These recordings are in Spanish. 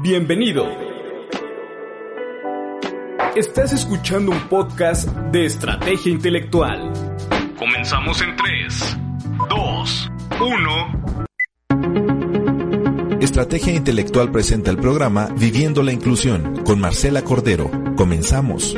Bienvenido. Estás escuchando un podcast de estrategia intelectual. Comenzamos en 3, 2, 1. Estrategia Intelectual presenta el programa Viviendo la Inclusión con Marcela Cordero. Comenzamos.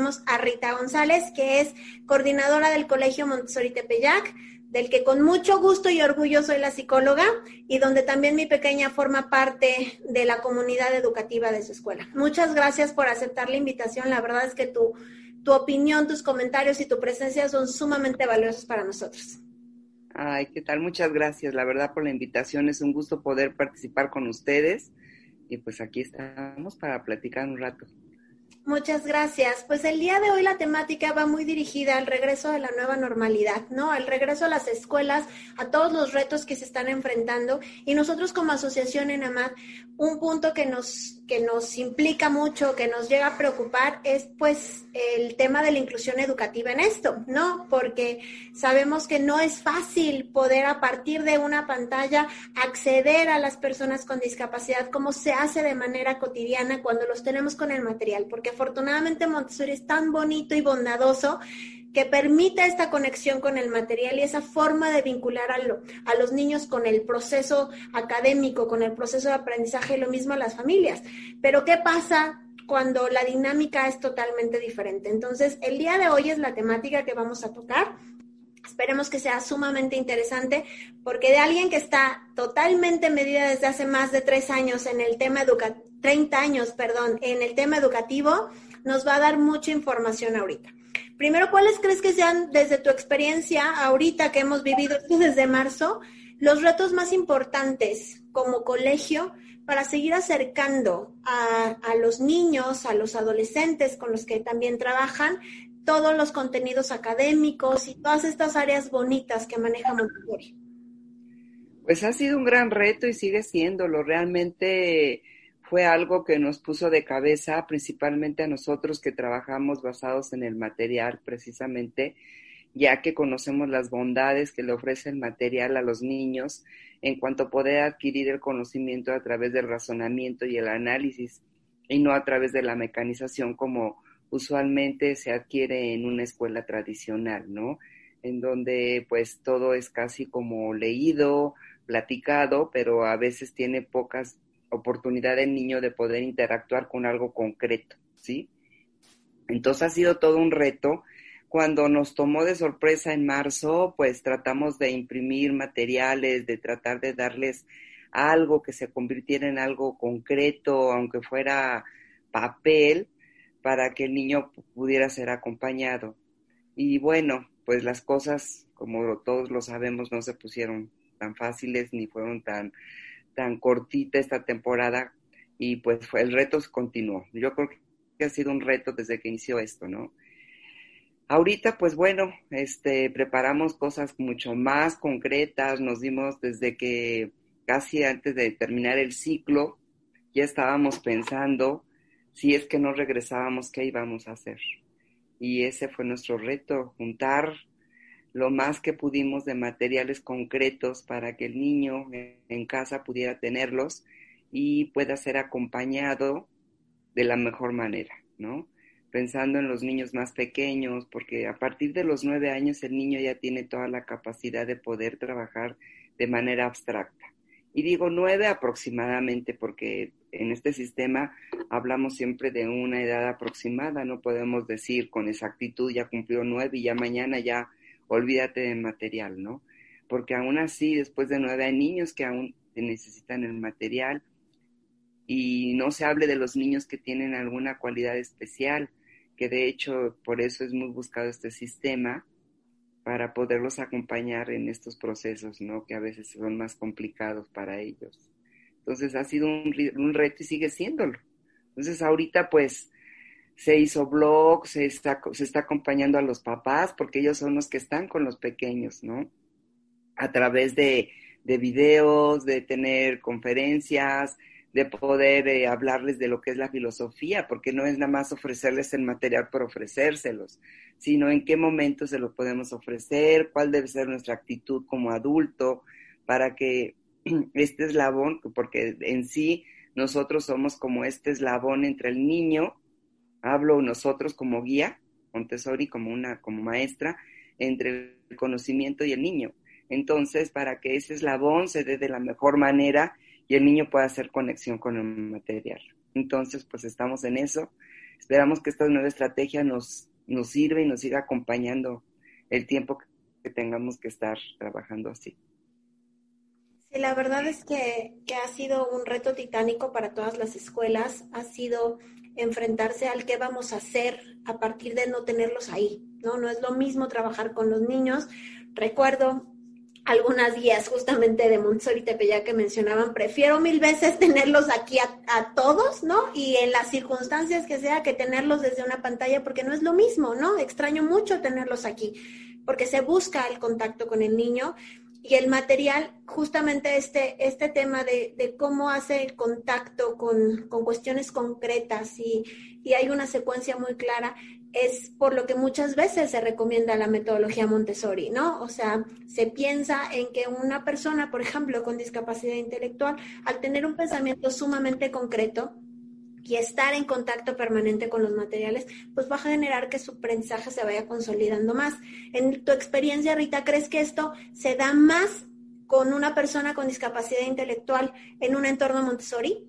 Tenemos a Rita González, que es coordinadora del Colegio Montessori Tepeyac, del que con mucho gusto y orgullo soy la psicóloga y donde también mi pequeña forma parte de la comunidad educativa de su escuela. Muchas gracias por aceptar la invitación. La verdad es que tu, tu opinión, tus comentarios y tu presencia son sumamente valiosos para nosotros. Ay, ¿qué tal? Muchas gracias, la verdad, por la invitación. Es un gusto poder participar con ustedes. Y pues aquí estamos para platicar un rato. Muchas gracias. Pues el día de hoy la temática va muy dirigida al regreso de la nueva normalidad, ¿no? Al regreso a las escuelas, a todos los retos que se están enfrentando. Y nosotros como asociación en AMAD, un punto que nos, que nos implica mucho, que nos llega a preocupar, es pues el tema de la inclusión educativa en esto, ¿no? Porque sabemos que no es fácil poder a partir de una pantalla acceder a las personas con discapacidad como se hace de manera cotidiana cuando los tenemos con el material, porque afortunadamente Montessori es tan bonito y bondadoso que permite esta conexión con el material y esa forma de vincular a, a, los niños con el proceso académico, con el proceso de aprendizaje y lo mismo a las familias. Pero ¿qué pasa cuando la dinámica es totalmente diferente? Entonces, el día de hoy es la temática que vamos a tocar. Esperemos que sea sumamente interesante porque de alguien que está totalmente medida desde hace más de tres años en el tema educativo, 30 años, perdón, en el tema educativo, nos va a dar mucha información ahorita. Primero, ¿cuáles crees que sean desde tu experiencia ahorita que hemos vivido desde marzo los retos más importantes como colegio para seguir acercando a, a, los niños, a los adolescentes con los que también trabajan, todos los contenidos académicos y todas estas áreas bonitas que maneja Montessori? Pues ha sido un gran reto y sigue siéndolo. Realmente fue algo que nos puso de cabeza, principalmente a nosotros que trabajamos basados en el material precisamente, ya que conocemos las bondades que le ofrece el material a los niños en cuanto a poder adquirir el conocimiento a través del razonamiento y el análisis y no a través de la mecanización como usualmente se adquiere en una escuela tradicional, ¿no? En donde pues todo es casi como leído, platicado, pero a veces tiene pocas oportunidad del niño de poder interactuar con algo concreto, ¿sí? Entonces ha sido todo un reto. Cuando nos tomó de sorpresa en marzo, pues tratamos de imprimir materiales, de tratar de darles algo que se convirtiera en algo concreto, aunque fuera papel, para que el niño pudiera ser acompañado. Y bueno, pues las cosas, como todos lo sabemos, no se pusieron tan fáciles ni fueron tan tan cortita esta temporada y pues fue, el reto continuó. Yo creo que ha sido un reto desde que inició esto, ¿no? Ahorita, pues bueno, este, preparamos cosas mucho más concretas, nos dimos desde que casi antes de terminar el ciclo, ya estábamos pensando si es que no regresábamos, qué íbamos a hacer. Y ese fue nuestro reto, juntar lo más que pudimos de materiales concretos para que el niño en casa pudiera tenerlos y pueda ser acompañado de la mejor manera, ¿no? Pensando en los niños más pequeños, porque a partir de los nueve años el niño ya tiene toda la capacidad de poder trabajar de manera abstracta. Y digo nueve aproximadamente porque en este sistema hablamos siempre de una edad aproximada, no podemos decir con exactitud ya cumplió nueve y ya mañana ya olvídate del material, ¿no? Porque aún así, después de nueve hay niños que aún necesitan el material y no se hable de los niños que tienen alguna cualidad especial, que de hecho por eso es muy buscado este sistema para poderlos acompañar en estos procesos, ¿no? Que a veces son más complicados para ellos. Entonces ha sido un, un reto y sigue siéndolo. Entonces ahorita pues se hizo blog, se está, se está acompañando a los papás, porque ellos son los que están con los pequeños, ¿no? A través de, de videos, de tener conferencias, de poder eh, hablarles de lo que es la filosofía, porque no es nada más ofrecerles el material por ofrecérselos, sino en qué momento se lo podemos ofrecer, cuál debe ser nuestra actitud como adulto, para que este eslabón, porque en sí nosotros somos como este eslabón entre el niño, hablo nosotros como guía, Montessori como una, como maestra, entre el conocimiento y el niño. Entonces, para que ese eslabón se dé de la mejor manera y el niño pueda hacer conexión con el material. Entonces, pues estamos en eso. Esperamos que esta nueva estrategia nos, nos sirva y nos siga acompañando el tiempo que tengamos que estar trabajando así. Sí, la verdad es que, que, ha sido un reto titánico para todas las escuelas, ha sido enfrentarse al qué vamos a hacer a partir de no tenerlos ahí, ¿no? No es lo mismo trabajar con los niños. Recuerdo algunas guías justamente de Montessori Tepeyac que mencionaban, prefiero mil veces tenerlos aquí a, a, todos, ¿no? Y en las circunstancias que sea que tenerlos desde una pantalla, porque no es lo mismo, ¿no? Extraño mucho tenerlos aquí, porque se busca el contacto con el niño y el material, justamente este, este tema de, de cómo hace el contacto con, con cuestiones concretas y, y, hay una secuencia muy clara, es por lo que muchas veces se recomienda la metodología Montessori, ¿no? O sea, se piensa en que una persona, por ejemplo, con discapacidad intelectual, al tener un pensamiento sumamente concreto, y estar en contacto permanente con los materiales, pues va a generar que su aprendizaje se vaya consolidando más. En tu experiencia, Rita, ¿crees que esto se da más con una persona con discapacidad intelectual en un entorno Montessori?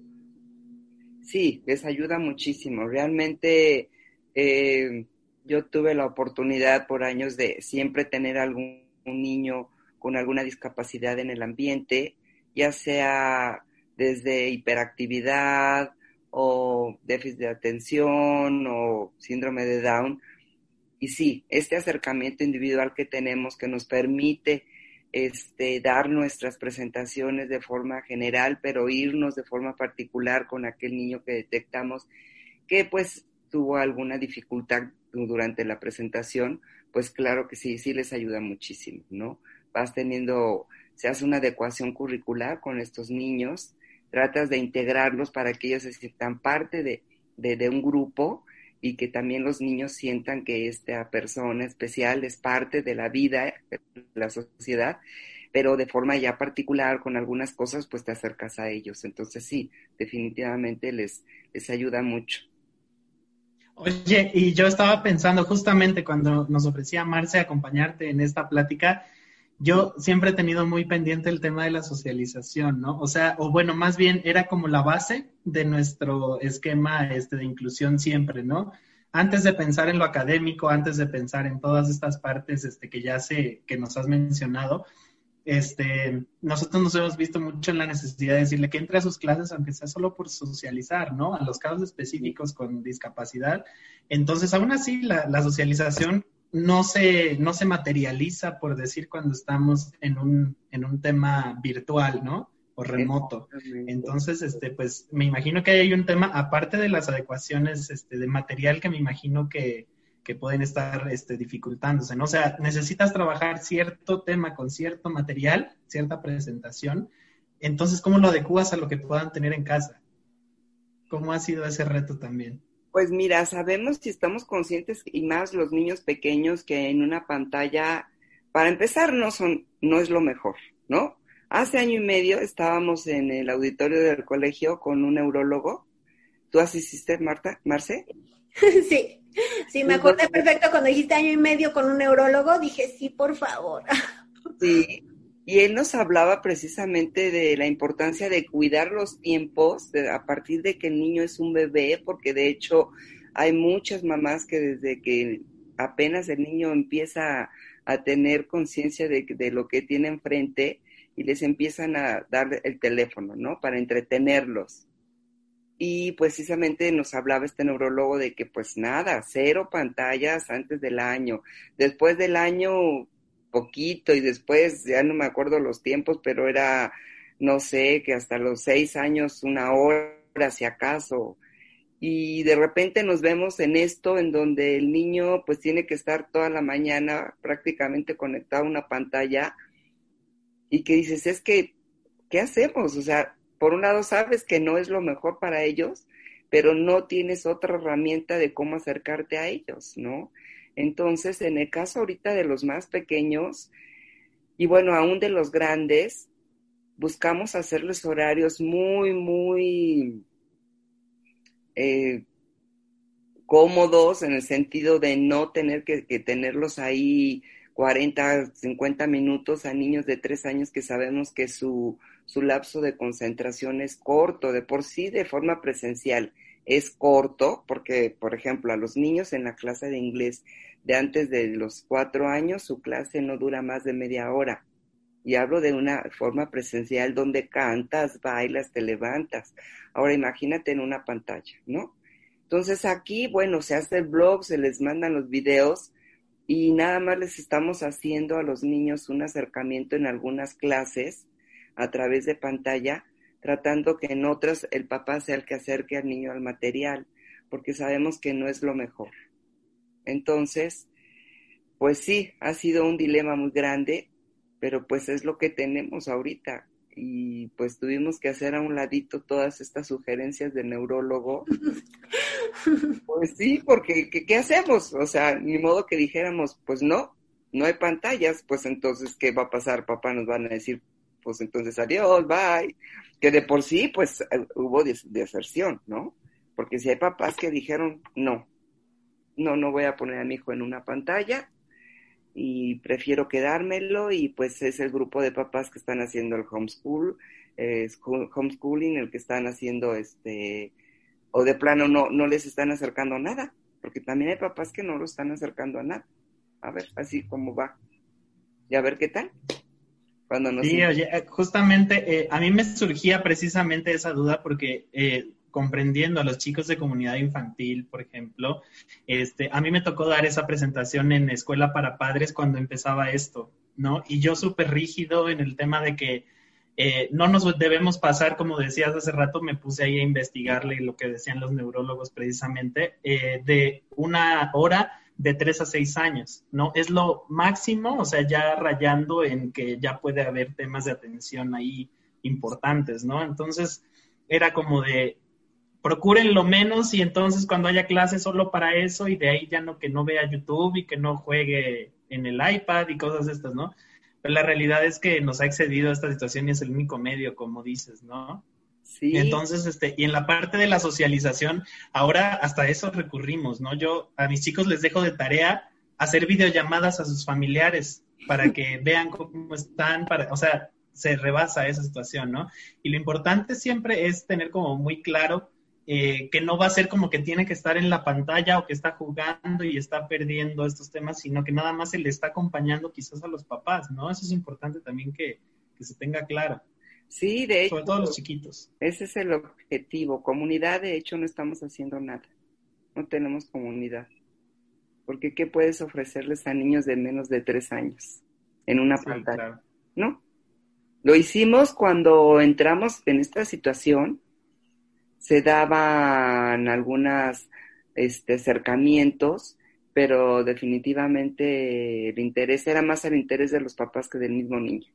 Sí, les ayuda muchísimo. Realmente eh, yo tuve la oportunidad por años de siempre tener algún niño con alguna discapacidad en el ambiente, ya sea desde hiperactividad, o déficit de atención o síndrome de Down. Y sí, este acercamiento individual que tenemos que nos permite este, dar nuestras presentaciones de forma general, pero irnos de forma particular con aquel niño que detectamos que pues tuvo alguna dificultad durante la presentación, pues claro que sí, sí les ayuda muchísimo, ¿no? Vas teniendo, se hace una adecuación curricular con estos niños, tratas de integrarlos para que ellos se sientan parte de, de, un grupo y que también los niños sientan que esta persona especial es parte de la vida, de la sociedad, pero de forma ya particular, con algunas cosas, pues te acercas a ellos. Entonces sí, definitivamente les, les ayuda mucho. Oye, y yo estaba pensando justamente cuando nos ofrecía Marce acompañarte en esta plática, yo siempre he tenido muy pendiente el tema de la socialización, ¿no? O sea, o bueno, más bien era como la base de nuestro esquema este, de inclusión siempre, ¿no? Antes de pensar en lo académico, antes de pensar en todas estas partes este, que ya sé que nos has mencionado, este, nosotros nos hemos visto mucho en la necesidad de decirle que entre a sus clases, aunque sea solo por socializar, ¿no? A los casos específicos con discapacidad. Entonces, aún así, la, la socialización no se, no se materializa, por decir, cuando estamos en un, en un tema virtual, ¿no? O remoto. Entonces, este, pues me imagino que hay un tema, aparte de las adecuaciones este, de material que me imagino que, que pueden estar este, dificultándose, ¿no? O sea, necesitas trabajar cierto tema con cierto material, cierta presentación. Entonces, ¿cómo lo adecuas a lo que puedan tener en casa? ¿Cómo ha sido ese reto también? Pues mira, sabemos si estamos conscientes y más los niños pequeños que en una pantalla, para empezar, no son, no es lo mejor, ¿no? Hace año y medio estábamos en el auditorio del colegio con un neurólogo. ¿Tú asististe, Marta, Marce? Sí, sí, me acuerdo perfecto cuando dijiste año y medio con un neurólogo, dije, sí, por favor. Sí, y él nos hablaba precisamente de la importancia de cuidar los tiempos a partir de que el niño es un bebé, porque de hecho hay muchas mamás que desde que apenas el niño empieza a tener conciencia de, de, lo que tiene enfrente y les empiezan a dar el teléfono, ¿no? Para entretenerlos. Y precisamente nos hablaba este neurólogo de que pues nada, cero pantallas antes del año. Después del año poquito y después, ya no me acuerdo los tiempos, pero era, no sé, que hasta los seis años, una hora, si acaso. Y de repente nos vemos en esto, en donde el niño pues tiene que estar toda la mañana prácticamente conectado a una pantalla y que dices, es que, ¿qué hacemos? O sea, por un lado sabes que no es lo mejor para ellos, pero no tienes otra herramienta de cómo acercarte a ellos, ¿no? Entonces, en el caso ahorita de los más pequeños, y bueno, aún de los grandes, buscamos hacerles horarios muy, muy eh, cómodos en el sentido de no tener que, tenerlos ahí 40, 50 minutos a niños de tres años que sabemos que su, su lapso de concentración es corto, de por sí de forma presencial es corto, porque, por ejemplo, a los niños en la clase de inglés de antes de los cuatro años, su clase no dura más de media hora. Y hablo de una forma presencial donde cantas, bailas, te levantas. Ahora imagínate en una pantalla, ¿no? Entonces aquí, bueno, se hace el blog, se les mandan los videos y nada más les estamos haciendo a los niños un acercamiento en algunas clases a través de pantalla tratando que en otras el papá sea el que acerque al niño al material, porque sabemos que no es lo mejor. Entonces, pues sí, ha sido un dilema muy grande, pero pues es lo que tenemos ahorita. Y pues tuvimos que hacer a un ladito todas estas sugerencias del neurólogo. pues sí, porque ¿qué, hacemos? O sea, ni modo que dijéramos, pues no, no hay pantallas, pues entonces, ¿qué va a pasar? Papá nos van a decir, pues entonces adiós, bye. Que de por sí, pues eh, hubo deserción, ¿no? Porque si hay papás que dijeron, no, no, no voy a poner a mi hijo en una pantalla y prefiero quedármelo y pues es el grupo de papás que están haciendo el homeschool, homeschooling, el que están haciendo este, o de plano no, no les están acercando a nada, porque también hay papás que no lo están acercando a nada. A ver, así como va. Y a ver qué tal sí, oye, eh, justamente eh, a mí me surgía precisamente esa duda porque eh, comprendiendo a los chicos de comunidad infantil, por ejemplo, este, a mí me tocó dar esa presentación en escuela para padres cuando empezaba esto, ¿no? Y yo súper rígido en el tema de que no nos debemos pasar, como decías hace rato, me puse ahí a investigarle lo que decían los neurólogos precisamente, de una hora de tres a seis años, ¿no? Es lo máximo, o sea, ya rayando en que ya puede haber temas de atención ahí importantes, ¿no? Entonces, era como de, procuren lo menos y entonces cuando haya clases solo para eso y de ahí ya no que no vea YouTube y que no juegue en el iPad y cosas estas, ¿no? Pero la realidad es que nos ha excedido esta situación y es el único medio, como dices, ¿no? Entonces, este, y en la parte de la socialización, ahora hasta eso recurrimos, ¿no? Yo a mis chicos les dejo de tarea hacer videollamadas a sus familiares para que vean cómo están, para, o sea, se rebasa esa situación, ¿no? Y lo importante siempre es tener como muy claro eh, que no va a ser como que tiene que estar en la pantalla o que está jugando y está perdiendo estos temas, sino que nada más se le está acompañando quizás a los papás, ¿no? Eso es importante también que, que se tenga claro. Sí, de hecho. Sobre todo los chiquitos. Ese es el objetivo. Comunidad, de hecho, no estamos haciendo nada. No tenemos comunidad. Porque ¿qué puedes ofrecerles a niños de menos de tres años en una pantalla? ¿No? Lo hicimos cuando entramos en esta situación. Se daban algunos este, acercamientos, pero definitivamente el interés era más el interés de los papás que del mismo niño,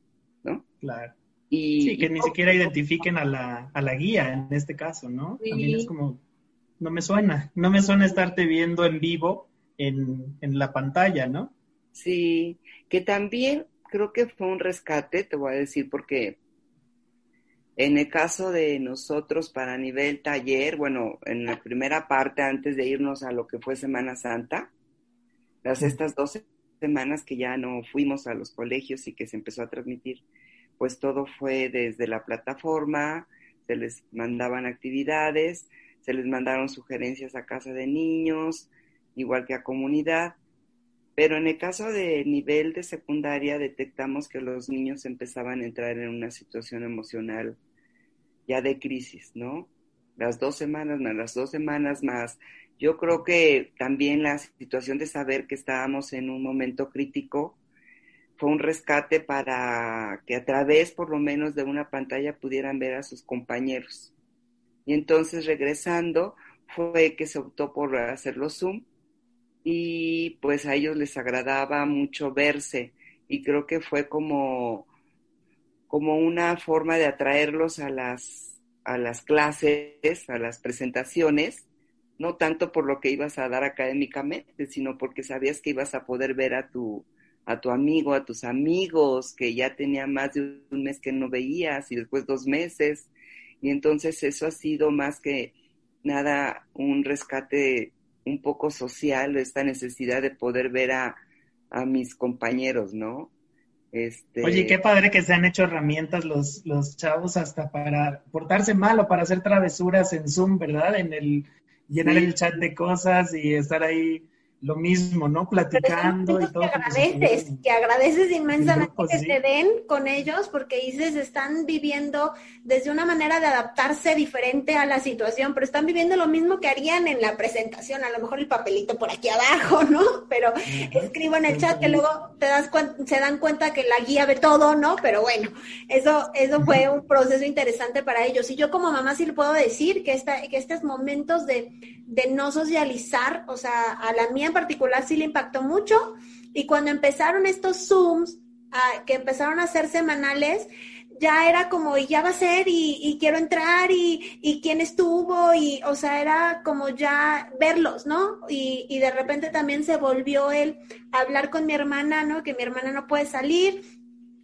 ¿no? Claro. Y, sí, que ni siquiera identifiquen a la, a la guía en este caso, ¿no? También es como, no me suena, no me suena estarte viendo en vivo en, en la pantalla, ¿no? Sí, que también creo que fue un rescate, te voy a decir, porque en el caso de nosotros para nivel taller, bueno, en la primera parte antes de irnos a lo que fue Semana Santa, las estas dos semanas que ya no fuimos a los colegios y que se empezó a transmitir pues todo fue desde la plataforma, se les mandaban actividades, se les mandaron sugerencias a casa de niños, igual que a comunidad. Pero en el caso de nivel de secundaria detectamos que los niños empezaban a entrar en una situación emocional ya de crisis, ¿no? Las dos semanas más, las dos semanas más. Yo creo que también la situación de saber que estábamos en un momento crítico, fue un rescate para que a través por lo menos de una pantalla pudieran ver a sus compañeros. Y entonces regresando fue que se optó por hacerlo Zoom y pues a ellos les agradaba mucho verse y creo que fue como, como una forma de atraerlos a las a las clases, a las presentaciones, no tanto por lo que ibas a dar académicamente, sino porque sabías que ibas a poder ver a tu, a tu amigo, a tus amigos, que ya tenía más de un mes que no veías y después dos meses. Y entonces eso ha sido más que nada un rescate un poco social, esta necesidad de poder ver a, a mis compañeros, ¿no? Este... Oye, qué padre que se han hecho herramientas los, los chavos hasta para portarse mal o para hacer travesuras en Zoom, ¿verdad? En el llenar el chat de cosas y estar ahí lo mismo, ¿no? Platicando y todo. Que agradeces, que agradeces inmensamente que te den con ellos porque dices, están viviendo desde una manera de adaptarse diferente a la situación, pero están viviendo lo mismo que harían en la presentación, a lo mejor el papelito por aquí abajo, ¿no? Pero escribo en el chat que luego te das se dan cuenta que la guía ve todo, ¿no? Pero bueno, eso, eso fue un proceso interesante para ellos. Y yo como mamá sí le puedo decir que, esta, que estos momentos de, de no socializar, o sea, a la mía en particular sí le impactó mucho. Y cuando empezaron estos Zooms, ah, que empezaron a ser semanales, ya era como, y ya va a ser, y, quiero entrar, y, y, quién estuvo, y, o sea, era como ya verlos, ¿no? Y, y de repente también se volvió a hablar con mi hermana, ¿no? Que mi hermana no puede salir,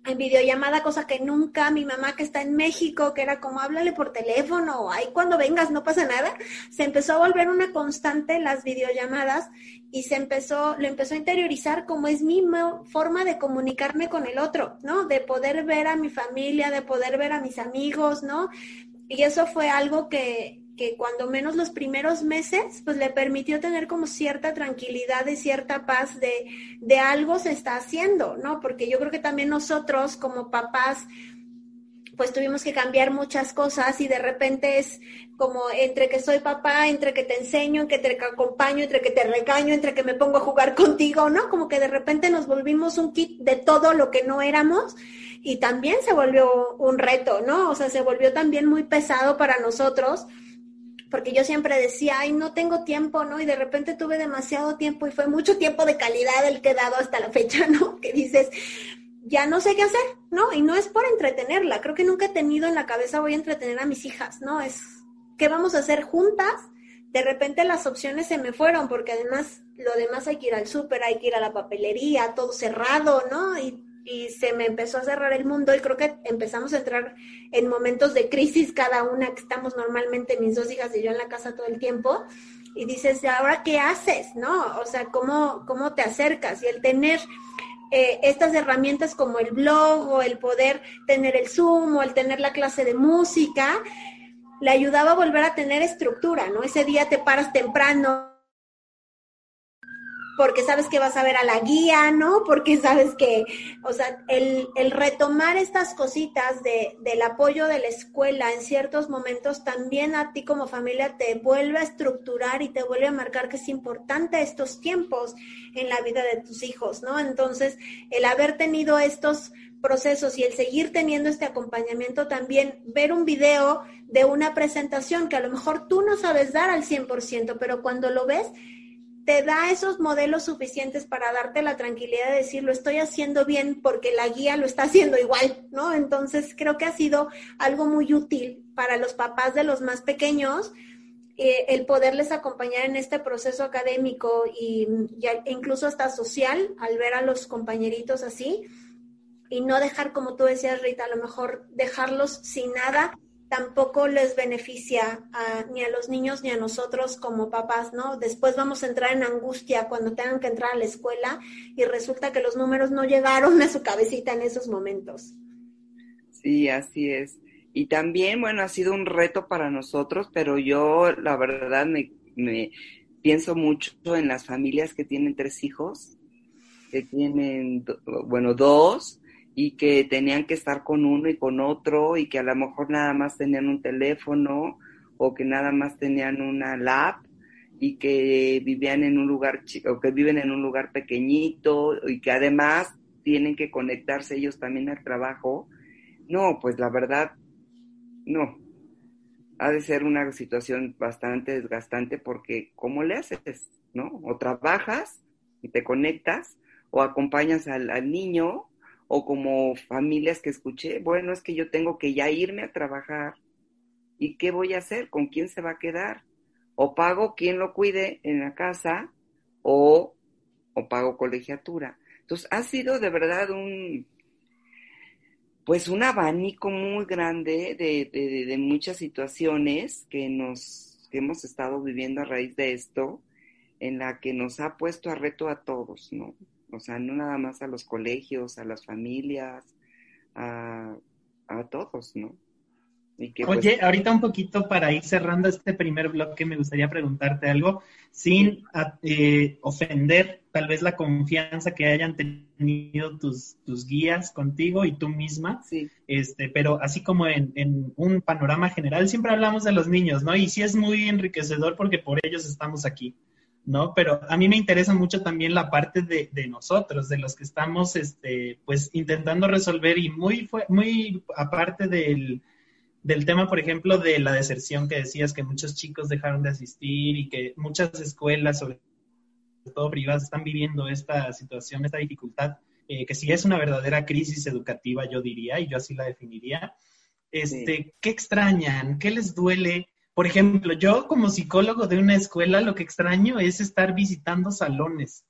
en videollamada, cosa que nunca mi mamá que está en México, que era como háblale por teléfono, ahí cuando vengas no pasa nada, se empezó a volver una constante las videollamadas y se empezó, lo empezó a interiorizar como es mi forma de comunicarme con el otro, ¿no? De poder ver a mi familia, de poder ver a mis amigos, ¿no? Y eso fue algo que, que cuando menos los primeros meses, pues le permitió tener como cierta tranquilidad y cierta paz de, de algo se está haciendo, ¿no? Porque yo creo que también nosotros como papás, pues tuvimos que cambiar muchas cosas y de repente es como entre que soy papá, entre que te enseño, entre que te acompaño, entre que te regaño, entre que me pongo a jugar contigo, ¿no? Como que de repente nos volvimos un kit de todo lo que no éramos y también se volvió un reto, ¿no? O sea, se volvió también muy pesado para nosotros porque yo siempre decía, ay, no tengo tiempo, ¿no? Y de repente tuve demasiado tiempo y fue mucho tiempo de calidad el que he dado hasta la fecha, ¿no? Que dices, ya no sé qué hacer, ¿no? Y no es por entretenerla, creo que nunca he tenido en la cabeza voy a entretener a mis hijas, ¿no? Es, ¿qué vamos a hacer juntas? De repente las opciones se me fueron, porque además lo demás hay que ir al súper, hay que ir a la papelería, todo cerrado, ¿no? Y y se me empezó a cerrar el mundo y creo que empezamos a entrar en momentos de crisis cada una que estamos normalmente mis dos hijas y yo en la casa todo el tiempo y dices, ¿ahora qué haces? ¿No? O sea, ¿cómo, cómo te acercas? Y el tener eh, estas herramientas como el blog o el poder tener el Zoom o el tener la clase de música, le ayudaba a volver a tener estructura, ¿no? Ese día te paras temprano, porque sabes que vas a ver a la guía, ¿no? Porque sabes que, o sea, el, el retomar estas cositas de, del apoyo de la escuela en ciertos momentos también a ti como familia te vuelve a estructurar y te vuelve a marcar que es importante estos tiempos en la vida de tus hijos, ¿no? Entonces, el haber tenido estos procesos y el seguir teniendo este acompañamiento también, ver un video de una presentación que a lo mejor tú no sabes dar al 100%, pero cuando lo ves, te da esos modelos suficientes para darte la tranquilidad de decir, lo estoy haciendo bien porque la guía lo está haciendo igual, ¿no? Entonces creo que ha sido algo muy útil para los papás de los más pequeños eh, el poderles acompañar en este proceso académico y, y, incluso hasta social al ver a los compañeritos así y no dejar, como tú decías, Rita, a lo mejor dejarlos sin nada tampoco les beneficia ni a los niños ni a nosotros como papás, ¿no? Después vamos a entrar en angustia cuando tengan que entrar a la escuela y resulta que los números no llegaron a su cabecita en esos momentos. Sí, así es. Y también, bueno, ha sido un reto para nosotros, pero yo la verdad me, me pienso mucho en las familias que tienen tres hijos, que tienen, bueno, dos, y que tenían que estar con uno y con otro y que a lo mejor nada más tenían un teléfono o que nada más tenían una lab y que vivían en un lugar o que viven en un lugar pequeñito y que además tienen que conectarse ellos también al trabajo. No, pues la verdad, no. Ha de ser una situación bastante desgastante porque ¿cómo le haces? ¿No? O trabajas y te conectas o acompañas al, al niño o como familias que escuché, bueno, es que yo tengo que ya irme a trabajar ¿Y qué voy a hacer? ¿Con quién se va a quedar? O pago quien lo cuide en la casa o, o pago colegiatura. Entonces, ha sido de verdad un, pues un abanico muy grande de, de, de muchas situaciones que nos que hemos estado viviendo a raíz de esto, en la que nos ha puesto a reto a todos, ¿no? O sea, no nada más a los colegios, a las familias, a, a todos, ¿no? Pues Oye, ahorita un poquito para ir cerrando este primer bloque, me gustaría preguntarte algo, sin eh, ofender tal vez la confianza que hayan tenido tus, tus guías contigo y tú misma, sí. este, pero así como en, en, un panorama general, siempre hablamos de los niños, ¿no? Y sí es muy enriquecedor porque por ellos estamos aquí. ¿No? Pero a mí me interesa mucho también la parte de, de, nosotros, de los que estamos, este, pues, intentando resolver y muy, muy aparte del, del tema, por ejemplo, de la deserción que decías, que muchos chicos dejaron de asistir y que muchas escuelas, sobre todo privadas, están viviendo esta situación, esta dificultad, eh, que sí es una verdadera crisis educativa, yo diría, y yo así la definiría. Este, sí. ¿Qué extrañan? ¿Qué les duele? Por ejemplo, yo como psicólogo de una escuela, lo que extraño es estar visitando salones.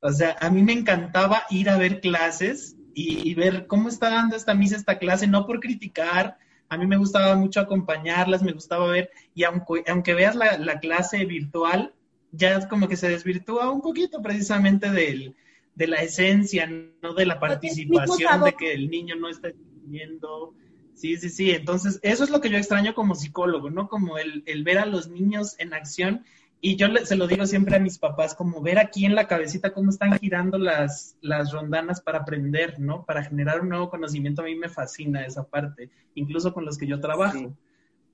O sea, a mí me encantaba ir a ver clases y, y ver cómo está dando esta misa, esta clase, no por criticar, a mí me gustaba mucho acompañarlas, me gustaba ver, y aunque, aunque veas la, la clase virtual, ya como que se desvirtúa un poquito precisamente del, de la esencia, no de la participación, de que el niño no está viendo. Sí, sí, sí. Entonces, eso es lo que yo extraño como psicólogo, ¿no? Como el, el ver a los niños en acción y yo le, se lo digo siempre a mis papás, como ver aquí en la cabecita cómo están girando las, las rondanas para aprender, ¿no? Para generar un nuevo conocimiento, a mí me fascina esa parte, incluso con los que yo trabajo. Sí.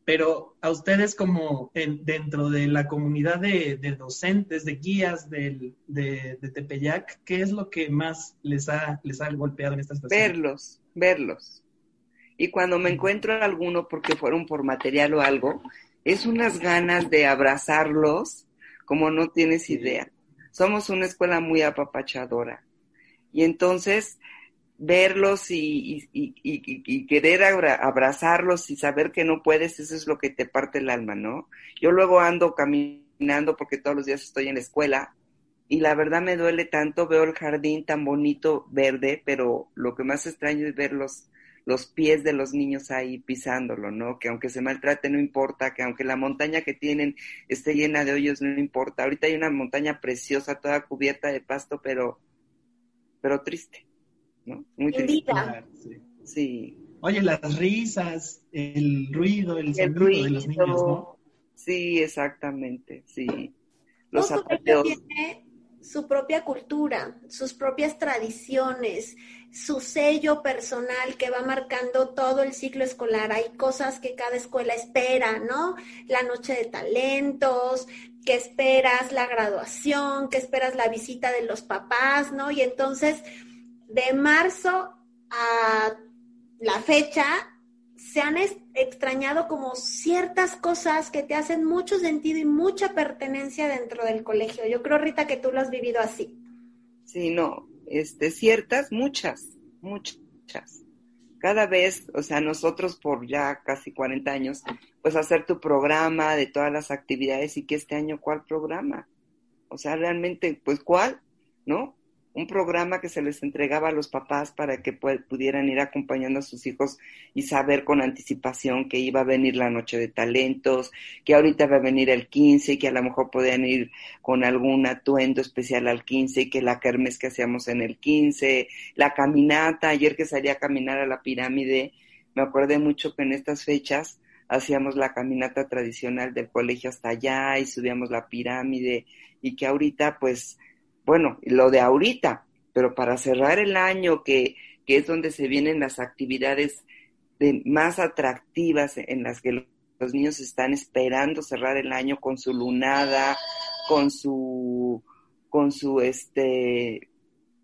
Pero a ustedes como en, dentro de la comunidad de, de docentes, de guías del, de, de, Tepeyac, ¿qué es lo que más les ha, les ha golpeado en esta situación? Verlos, verlos. Y cuando me encuentro a alguno porque fueron por material o algo, es unas ganas de abrazarlos como no tienes idea. Somos una escuela muy apapachadora. Y entonces, verlos y, y, y, y, querer abrazarlos y saber que no puedes, eso es lo que te parte el alma, ¿no? Yo luego ando caminando porque todos los días estoy en la escuela y la verdad me duele tanto, veo el jardín tan bonito, verde, pero lo que más extraño es verlos los pies de los niños ahí pisándolo, ¿no? Que aunque se maltrate no importa, que aunque la montaña que tienen esté llena de hoyos no importa. Ahorita hay una montaña preciosa, toda cubierta de pasto, pero, pero triste, ¿no? Muy triste. Sí. sí. Oye, las risas, el ruido, el, el sonido ruido, de los niños, ¿no? Sí, exactamente, sí. Los zapateos. Tiene su propia cultura, sus propias tradiciones, su sello personal que va marcando todo el ciclo escolar. Hay cosas que cada escuela espera, ¿no? La noche de talentos, que esperas la graduación, que esperas la visita de los papás, ¿no? Y entonces, de marzo a la fecha, se han extrañado como ciertas cosas que te hacen mucho sentido y mucha pertenencia dentro del colegio. Yo creo, Rita, que tú lo has vivido así. Sí, no, este, ciertas, muchas, muchas. Cada vez, o sea, nosotros por ya casi 40 años, pues hacer tu programa de todas las actividades y que este año, ¿cuál programa? O sea, realmente, pues, ¿cuál? ¿No? Un programa que se les entregaba a los papás para que pudieran ir acompañando a sus hijos y saber con anticipación que iba a venir la noche de talentos, que ahorita va a venir el 15 y que a lo mejor podían ir con algún atuendo especial al 15 y que la kermes que hacíamos en el 15, la caminata, ayer que salía a caminar a la pirámide, me acordé mucho que en estas fechas hacíamos la caminata tradicional del colegio hasta allá y subíamos la pirámide y que ahorita pues bueno, lo de ahorita, pero para cerrar el año, que, que es donde se vienen las actividades de, más atractivas en las que los niños están esperando cerrar el año con su lunada, con su, con su, este,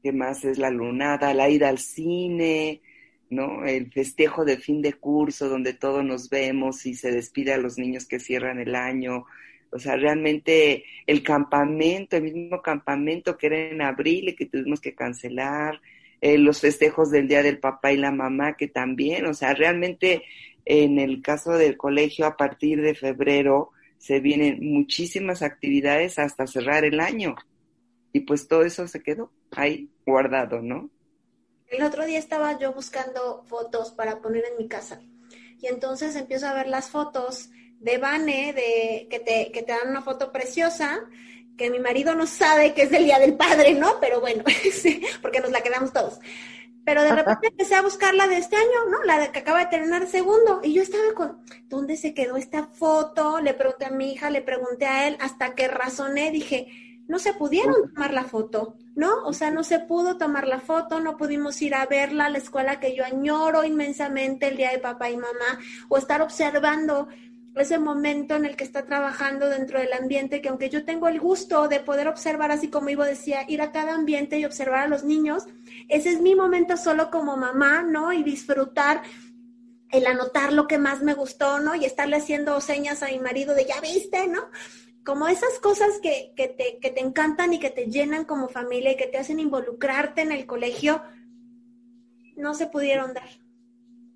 ¿qué más es la lunada? La ida al cine, ¿no? El festejo de fin de curso donde todos nos vemos y se despide a los niños que cierran el año, o sea, realmente el campamento, el mismo campamento que era en abril y que tuvimos que cancelar, eh, los festejos del Día del Papá y la Mamá que también, o sea, realmente En el caso del colegio, a partir de febrero se vienen muchísimas actividades hasta cerrar el año. Y pues todo eso se quedó ahí guardado, ¿no? El otro día estaba yo buscando fotos para poner en mi casa. Y entonces empiezo a ver las fotos de Vane, de, que, te, que te dan una foto preciosa, que mi marido no sabe que es del Día del Padre, ¿no? Pero bueno, sí, porque nos la quedamos todos. Pero de repente empecé a buscar la de este año, ¿no? La de que acaba de terminar segundo. Y yo estaba con, ¿dónde se quedó esta foto? Le pregunté a mi hija, le pregunté a él, hasta que razoné, dije, no se pudieron tomar la foto, ¿no? O sea, no se pudo tomar la foto, no pudimos ir a verla a la escuela que yo añoro inmensamente el día de papá y mamá, o estar observando ese momento en el que está trabajando dentro del ambiente, que aunque yo tengo el gusto de poder observar, así como Ivo decía, ir a cada ambiente y observar a los niños, ese es mi momento solo como mamá, ¿no? Y disfrutar el anotar lo que más me gustó, ¿no? Y estarle haciendo señas a mi marido de, ya viste, ¿no? Como esas cosas que, que, te, que te encantan y que te llenan como familia y que te hacen involucrarte en el colegio, no se pudieron dar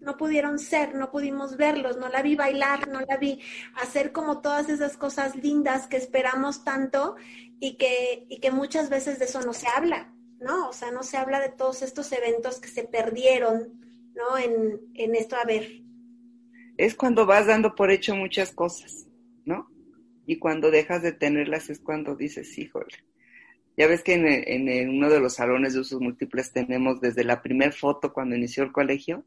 no pudieron ser, no pudimos verlos, no la vi bailar, no la vi hacer como todas esas cosas lindas que esperamos tanto y que, y que muchas veces de eso no se habla, ¿no? O sea, no se habla de todos estos eventos que se perdieron, ¿no? En, en esto, a ver. Es cuando vas dando por hecho muchas cosas, ¿no? Y cuando dejas de tenerlas es cuando dices, híjole. Ya ves que en, en uno de los salones de usos múltiples tenemos desde la primer foto cuando inició el colegio,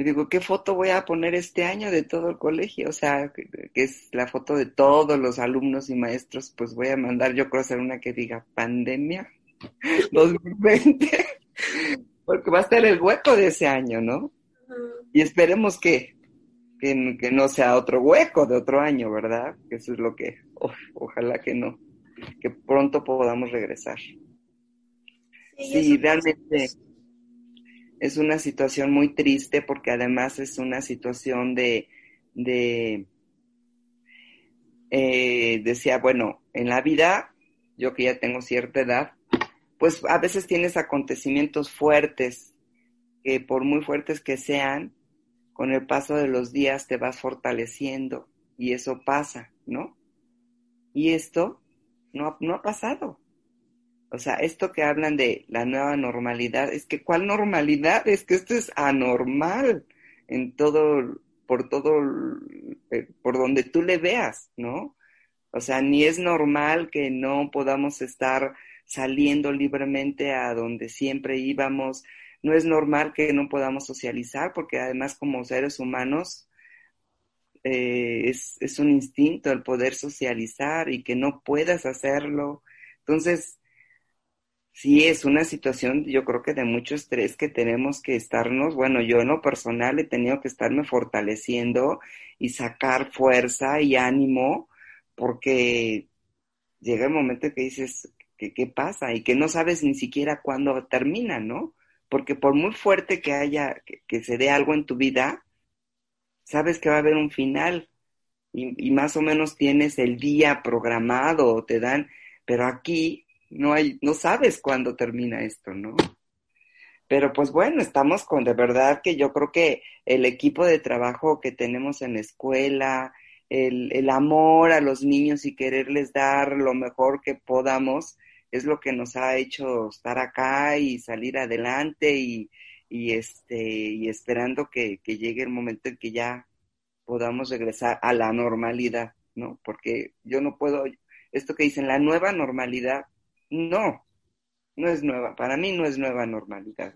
y digo, ¿qué foto voy a poner este año de todo el colegio? O sea, que, es la foto de todos los alumnos y maestros, pues voy a mandar, yo creo, hacer una que diga pandemia 2020, porque va a estar el hueco de ese año, ¿no? Y esperemos que, que, no sea otro hueco de otro año, ¿verdad? Que eso es lo que, ojalá que no, que pronto podamos regresar. Sí, realmente es una situación muy triste porque además es una situación de, de eh, decía, bueno, en la vida, yo que ya tengo cierta edad, pues a veces tienes acontecimientos fuertes, que por muy fuertes que sean, con el paso de los días te vas fortaleciendo y eso pasa, ¿no? Y esto no, no ha pasado. O sea, esto que hablan de la nueva normalidad, es que ¿cuál normalidad? Es que esto es anormal en todo, por todo, eh, por donde tú le veas, ¿no? O sea, ni es normal que no podamos estar saliendo libremente a donde siempre íbamos, no es normal que no podamos socializar, porque además como seres humanos eh, es, es un instinto el poder socializar y que no puedas hacerlo. Entonces, sí es una situación, yo creo que de mucho estrés que tenemos que estarnos, bueno, yo en lo personal he tenido que estarme fortaleciendo y sacar fuerza y ánimo porque llega el momento que dices, ¿qué, qué pasa? Y que no sabes ni siquiera cuándo termina, ¿no? Porque por muy fuerte que haya, que, se dé algo en tu vida, sabes que va a haber un final y, y más o menos tienes el día programado, te dan, pero aquí no hay, no sabes cuándo termina esto, ¿no? Pero pues bueno, estamos con de verdad que yo creo que el equipo de trabajo que tenemos en la escuela, el, el amor a los niños y quererles dar lo mejor que podamos, es lo que nos ha hecho estar acá y salir adelante y, y este, y esperando que, que llegue el momento en que ya podamos regresar a la normalidad, ¿no? Porque yo no puedo, esto que dicen, la nueva normalidad, no, no es nueva. Para mí no es nueva normalidad.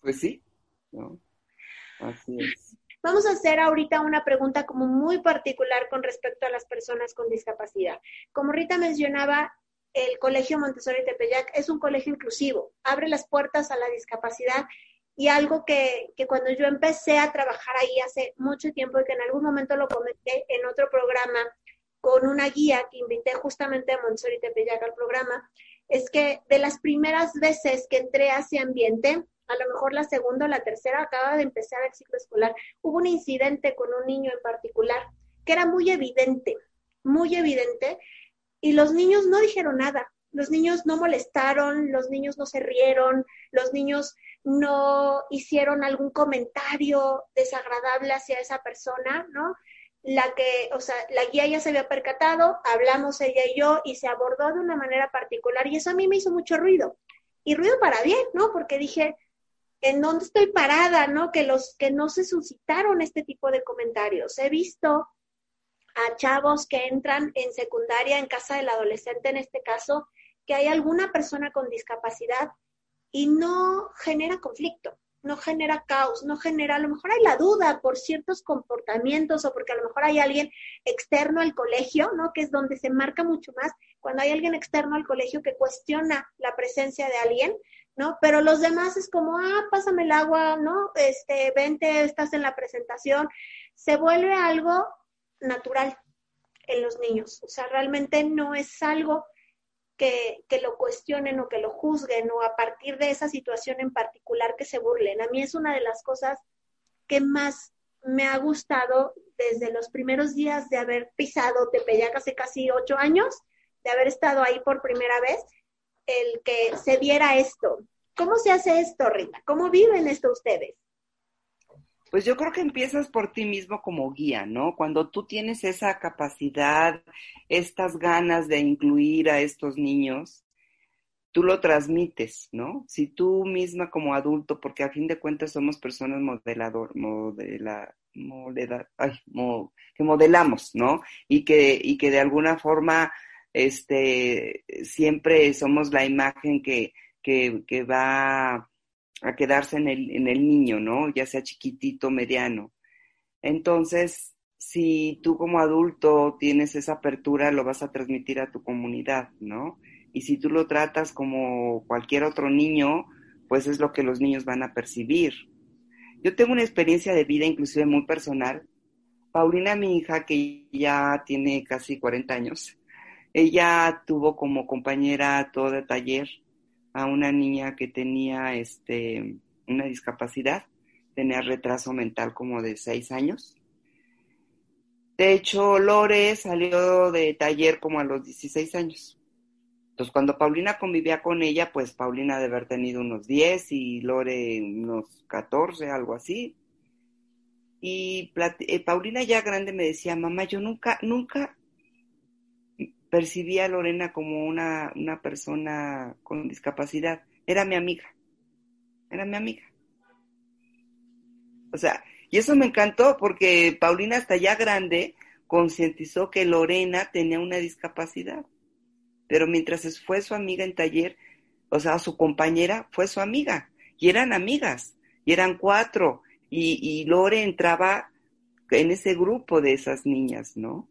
pues sí, ¿no? Así es. Vamos a hacer ahorita una pregunta como muy particular con respecto a las personas con discapacidad. Como Rita mencionaba, el Colegio Montessori Tepeyac es un colegio inclusivo, abre las puertas a la discapacidad y algo que, que, cuando yo empecé a trabajar ahí hace mucho tiempo y que en algún momento lo comenté en otro programa, con una guía que invité justamente a Montessori Tepeyac al programa, es que de las primeras veces que entré a ese ambiente, a lo mejor la segunda o la tercera acaba de empezar el ciclo escolar, hubo un incidente con un niño en particular que era muy evidente, muy evidente, y los niños no dijeron nada, los niños no molestaron, los niños no se rieron, los niños no hicieron algún comentario desagradable hacia esa persona, ¿no? La que, o sea, la guía ya se había percatado, hablamos ella y yo y se abordó de una manera particular y eso a mí me hizo mucho ruido. Y ruido para bien, ¿no? Porque dije, ¿en dónde estoy parada, no? Que los que no se suscitaron este tipo de comentarios. He visto a chavos que entran en secundaria en casa del adolescente en este caso, que hay alguna persona con discapacidad y no genera conflicto, no genera caos, no genera, a lo mejor hay la duda por ciertos comportamientos o porque a lo mejor hay alguien externo al colegio, ¿no? Que es donde se marca mucho más cuando hay alguien externo al colegio que cuestiona la presencia de alguien, ¿no? Pero los demás es como, ah, pásame el agua, ¿no? Este, vente, estás en la presentación. Se vuelve algo natural en los niños. O sea, realmente no es algo que, que, lo cuestionen o que lo juzguen o a partir de esa situación en particular que se burlen. A mí es una de las cosas que más me ha gustado desde los primeros días de haber pisado Tepeyac hace casi ocho años, de haber estado ahí por primera vez, el que se viera esto. ¿Cómo se hace esto, Rita? ¿Cómo viven esto ustedes? Pues yo creo que empiezas por ti mismo como guía, ¿no? Cuando tú tienes esa capacidad, estas ganas de incluir a estos niños, tú lo transmites, ¿no? Si tú misma como adulto, porque a fin de cuentas somos personas modelador, modela, ay, que modelamos, ¿no? Y que, y que de alguna forma este, siempre somos la imagen que, que, que va a quedarse en el, en el niño, ¿no? Ya sea chiquitito, mediano. Entonces, si tú como adulto tienes esa apertura, lo vas a transmitir a tu comunidad, ¿no? Y si tú lo tratas como cualquier otro niño, pues es lo que los niños van a percibir. Yo tengo una experiencia de vida inclusive muy personal. Paulina, mi hija, que ya tiene casi 40 años, ella tuvo como compañera todo el taller a una niña que tenía este, una discapacidad, tenía retraso mental como de seis años. De hecho, Lore salió de taller como a los 16 años. Entonces, cuando Paulina convivía con ella, pues Paulina debe haber tenido unos 10 y Lore unos 14, algo así. Y eh, Paulina ya grande me decía, mamá, yo nunca, nunca percibía a Lorena como una, una persona con discapacidad. Era mi amiga. Era mi amiga. O sea, y eso me encantó porque Paulina hasta ya grande concientizó que Lorena tenía una discapacidad. Pero mientras fue su amiga en taller, o sea, su compañera fue su amiga. Y eran amigas. Y eran cuatro. Y, y Lore entraba en ese grupo de esas niñas, ¿no?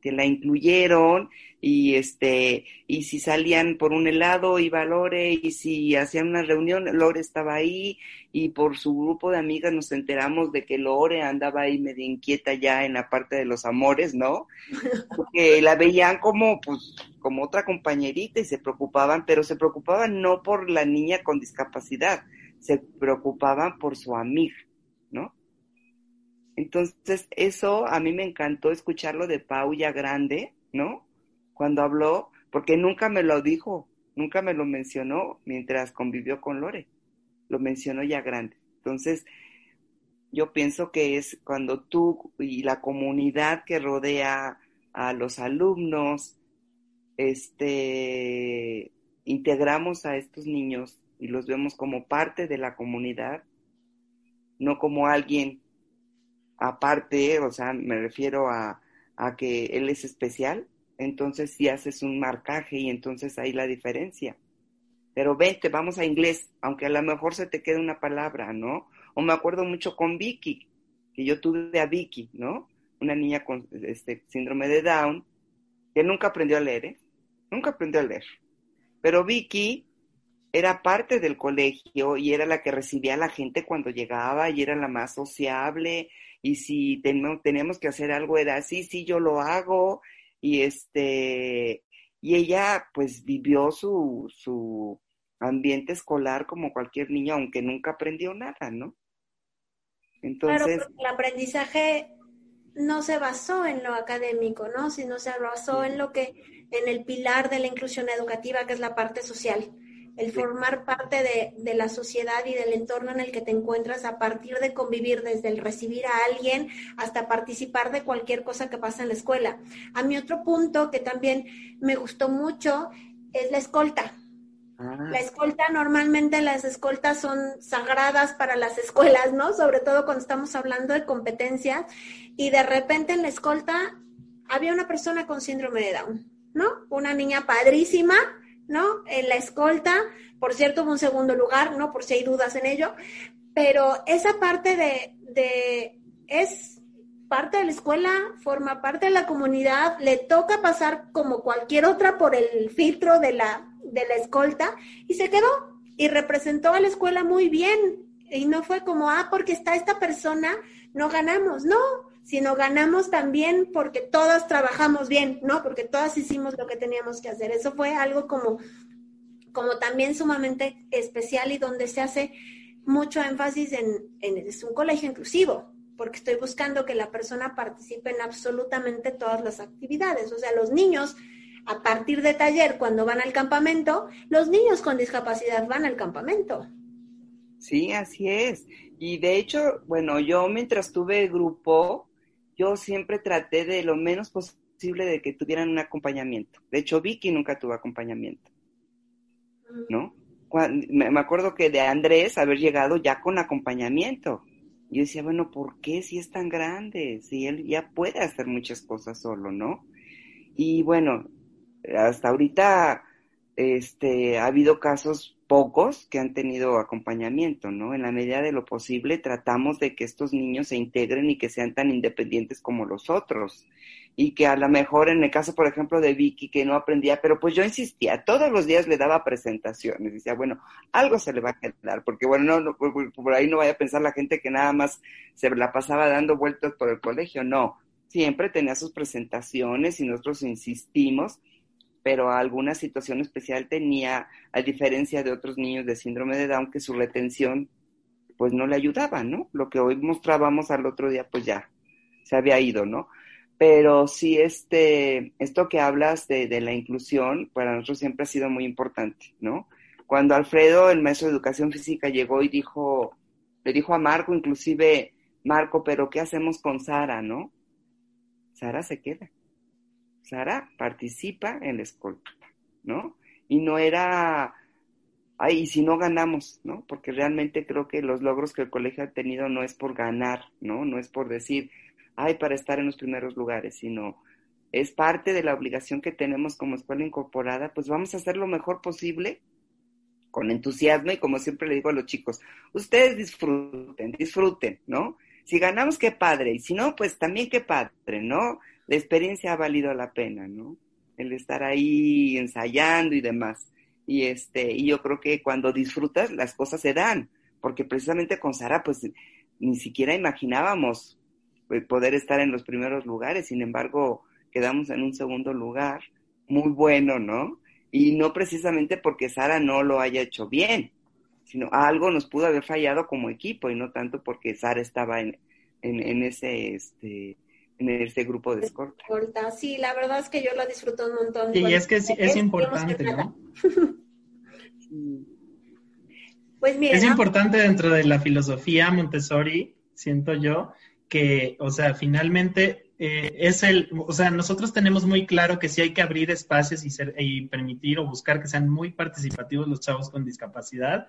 Que la incluyeron y este y si salían por un helado iba Lore y si hacían una reunión Lore estaba ahí y por su grupo de amigas nos enteramos de que Lore andaba ahí medio inquieta ya en la parte de los amores, ¿no? Porque la veían como pues como otra compañerita y se preocupaban, pero se preocupaban no por la niña con discapacidad, se preocupaban por su amiga, ¿no? Entonces, eso a mí me encantó escucharlo de Pau ya grande, ¿no? Cuando habló, porque nunca me lo dijo, nunca me lo mencionó mientras convivió con Lore, lo mencionó ya grande. Entonces, yo pienso que es cuando tú y la comunidad que rodea a los alumnos, este, integramos a estos niños y los vemos como parte de la comunidad, no como alguien aparte, o sea, me refiero a, que él es especial, entonces sí haces un marcaje y entonces ahí la diferencia. Pero vente, vamos a inglés, aunque a lo mejor se te quede una palabra, ¿no? O me acuerdo mucho con Vicky, que yo tuve a Vicky, ¿no? Una niña con este síndrome de Down, que nunca aprendió a leer, ¿eh? Nunca aprendió a leer. Pero Vicky era parte del colegio y era la que recibía a la gente cuando llegaba y era la más sociable y si teníamos que hacer algo era así, sí, yo lo hago y este y ella pues vivió su, su ambiente escolar como cualquier niño, aunque nunca aprendió nada, ¿no? Entonces... Claro, el aprendizaje no se basó en lo académico, ¿no? Sino se basó en lo que, en el pilar de la inclusión educativa, que es la parte social el formar parte de, la sociedad y del entorno en el que te encuentras a partir de convivir desde el recibir a alguien hasta participar de cualquier cosa que pasa en la escuela. A mi otro punto que también me gustó mucho es la escolta. Ah. La escolta, normalmente las escoltas son sagradas para las escuelas, ¿no? Sobre todo cuando estamos hablando de competencias y de repente en la escolta había una persona con síndrome de Down, ¿no? Una niña padrísima ¿no? En la escolta, por cierto, hubo un segundo lugar, ¿no? Por si hay dudas en ello, pero esa parte de, de, es parte de la escuela, forma parte de la comunidad, le toca pasar como cualquier otra por el filtro de la, de la escolta y se quedó y representó a la escuela muy bien. Y no fue como, ah, porque está esta persona, no ganamos. No, sino ganamos también porque todas trabajamos bien, ¿no? Porque todas hicimos lo que teníamos que hacer. Eso fue algo como, como también sumamente especial y donde se hace mucho énfasis en, en es un colegio inclusivo, porque estoy buscando que la persona participe en absolutamente todas las actividades. O sea, los niños, a partir de taller, cuando van al campamento, los niños con discapacidad van al campamento. Sí, así es. Y de hecho, bueno, yo mientras tuve grupo, yo siempre traté de lo menos posible de que tuvieran un acompañamiento. De hecho, Vicky nunca tuvo acompañamiento, ¿no? me acuerdo que de Andrés haber llegado ya con acompañamiento. Yo decía, bueno, ¿por qué si es tan grande? Si él ya puede hacer muchas cosas solo, ¿no? Y bueno, hasta ahorita este, ha habido casos pocos que han tenido acompañamiento, ¿no? En la medida de lo posible tratamos de que estos niños se integren y que sean tan independientes como los otros. Y que a lo mejor en el caso, por ejemplo, de Vicky, que no aprendía, pero pues yo insistía, todos los días le daba presentaciones. Decía, bueno, algo se le va a quedar, porque bueno, no, por, por ahí no vaya a pensar la gente que nada más se la pasaba dando vueltas por el colegio. No, siempre tenía sus presentaciones y nosotros insistimos pero alguna situación especial tenía, a diferencia de otros niños de síndrome de Down, que su retención pues no le ayudaba, ¿no? Lo que hoy mostrábamos al otro día pues ya se había ido, ¿no? Pero sí, este, esto que hablas de, de la inclusión, para nosotros siempre ha sido muy importante, ¿no? Cuando Alfredo, el maestro de educación física, llegó y dijo, le dijo a Marco, inclusive, Marco, pero ¿qué hacemos con Sara, no? Sara se queda. Sara participa en la escolta, ¿no? Y no era, ay, y si no ganamos, ¿no? Porque realmente creo que los logros que el colegio ha tenido no es por ganar, ¿no? No es por decir, ay, para estar en los primeros lugares, sino es parte de la obligación que tenemos como escuela incorporada, pues vamos a hacer lo mejor posible con entusiasmo y como siempre le digo a los chicos, ustedes disfruten, disfruten, ¿no? Si ganamos, qué padre, y si no, pues también qué padre, ¿no? La experiencia ha valido la pena, ¿no? El estar ahí ensayando y demás. Y este, y yo creo que cuando disfrutas las cosas se dan, porque precisamente con Sara pues ni siquiera imaginábamos pues, poder estar en los primeros lugares, sin embargo, quedamos en un segundo lugar, muy bueno, ¿no? Y no precisamente porque Sara no lo haya hecho bien, sino algo nos pudo haber fallado como equipo y no tanto porque Sara estaba en, en, en ese, este, en este grupo de escolta. Sí, la verdad es que yo lo disfruto un montón. Y es que es, importante, ¿no? pues mira, es importante dentro de la filosofía Montessori, siento yo, que, o sea, finalmente eh, es el, o sea, nosotros tenemos muy claro que sí hay que abrir espacios y, ser, y permitir o buscar que sean muy participativos los chavos con discapacidad,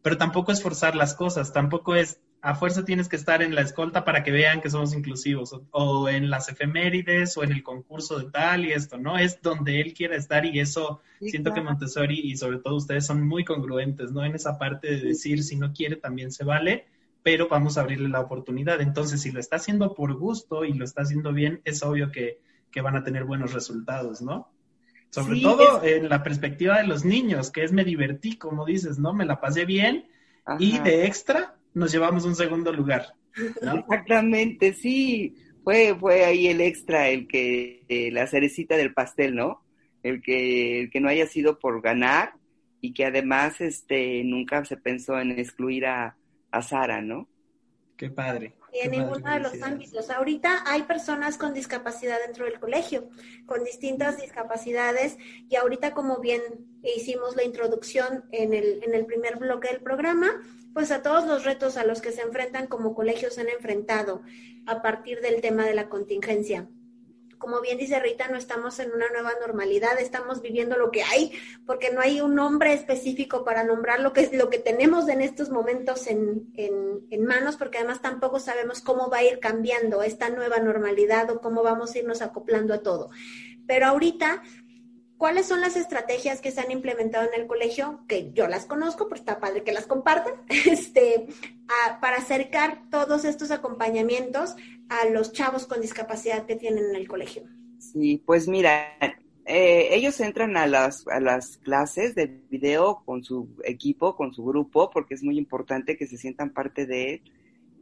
pero tampoco es forzar las cosas, tampoco es a fuerza tienes que estar en la escolta para que vean que somos inclusivos, o, en las efemérides, o en el concurso de tal y esto, ¿no? Es donde él quiera estar y eso siento que Montessori y sobre todo ustedes son muy congruentes, ¿no? En esa parte de decir, si no quiere, también se vale, pero vamos a abrirle la oportunidad. Entonces, si lo está haciendo por gusto y lo está haciendo bien, es obvio que, que van a tener buenos resultados, ¿no? Sobre todo en la perspectiva de los niños, que es me divertí, como dices, ¿no? Me la pasé bien y de extra nos llevamos un segundo lugar. Exactamente, sí. Fue, fue ahí el extra, el que, eh, la cerecita del pastel, ¿no? El que, el que no haya sido por ganar y que además este, nunca se pensó en excluir a, a Sara, ¿no? Qué padre. En ninguno de los ámbitos. Ahorita hay personas con discapacidad dentro del colegio, con distintas discapacidades, y ahorita como bien hicimos la introducción en el, en el primer bloque del programa, pues a todos los retos a los que se enfrentan como colegios se han enfrentado a partir del tema de la contingencia como bien dice Rita, no estamos en una nueva normalidad, estamos viviendo lo que hay, porque no hay un nombre específico para nombrar lo que es lo que tenemos en estos momentos en, en, manos, porque además tampoco sabemos cómo va a ir cambiando esta nueva normalidad o cómo vamos a irnos acoplando a todo. Pero ahorita ¿Cuáles son las estrategias que se han implementado en el colegio? Que yo las conozco, pues está padre que las compartan, este, para acercar todos estos acompañamientos a los chavos con discapacidad que tienen en el colegio. Sí, pues mira, eh, ellos entran a las, a las clases de video con su equipo, con su grupo, porque es muy importante que se sientan parte de él.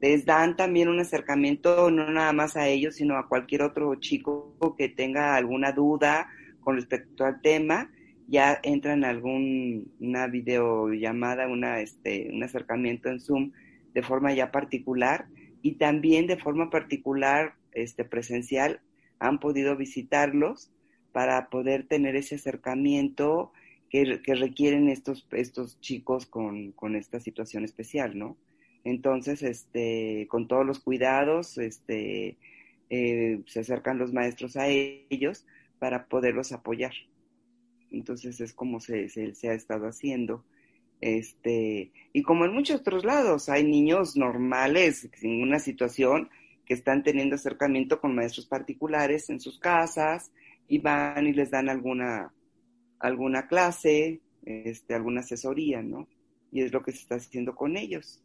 Les dan también un acercamiento no nada más a ellos, sino a cualquier otro chico que tenga alguna duda con respecto al tema, ya entran en alguna videollamada, una, este, un acercamiento en Zoom de forma ya particular y también de forma particular este, presencial han podido visitarlos para poder tener ese acercamiento que, requieren estos, estos chicos con, con, esta situación especial, ¿no? Entonces, este, con todos los cuidados, este, eh, se acercan los maestros a ellos para poderlos apoyar. Entonces es como se, se, ha estado haciendo. Este, y como en muchos otros lados, hay niños normales sin una situación que están teniendo acercamiento con maestros particulares en sus casas y van y les dan alguna, alguna clase, este, alguna asesoría, ¿no? Y es lo que se está haciendo con ellos.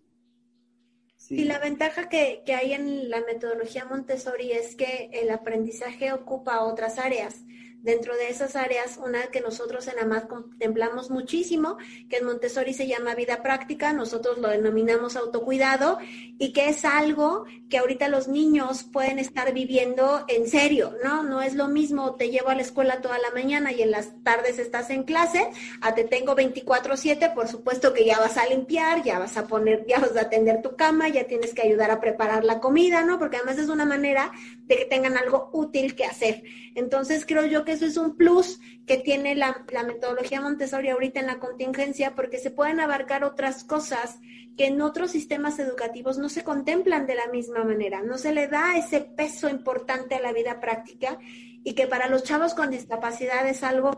Y la ventaja que, que, hay en la metodología Montessori es que el aprendizaje ocupa otras áreas. Dentro de esas áreas, una que nosotros en AMAD contemplamos muchísimo, que en Montessori se llama vida práctica, nosotros lo denominamos autocuidado, y que es algo que ahorita los niños pueden estar viviendo en serio, ¿no? No es lo mismo, te llevo a la escuela toda la mañana y en las tardes estás en clase, a te tengo 24/7, por supuesto que ya vas a limpiar, ya vas a poner, ya vas a atender tu cama, ya tienes que ayudar a preparar la comida, ¿no? Porque además es una manera de que tengan algo útil que hacer. Entonces creo yo que eso es un plus que tiene la, metodología Montessori ahorita en la contingencia porque se pueden abarcar otras cosas que en otros sistemas educativos no se contemplan de la misma manera, no se le da ese peso importante a la vida práctica y que para los chavos con discapacidad es algo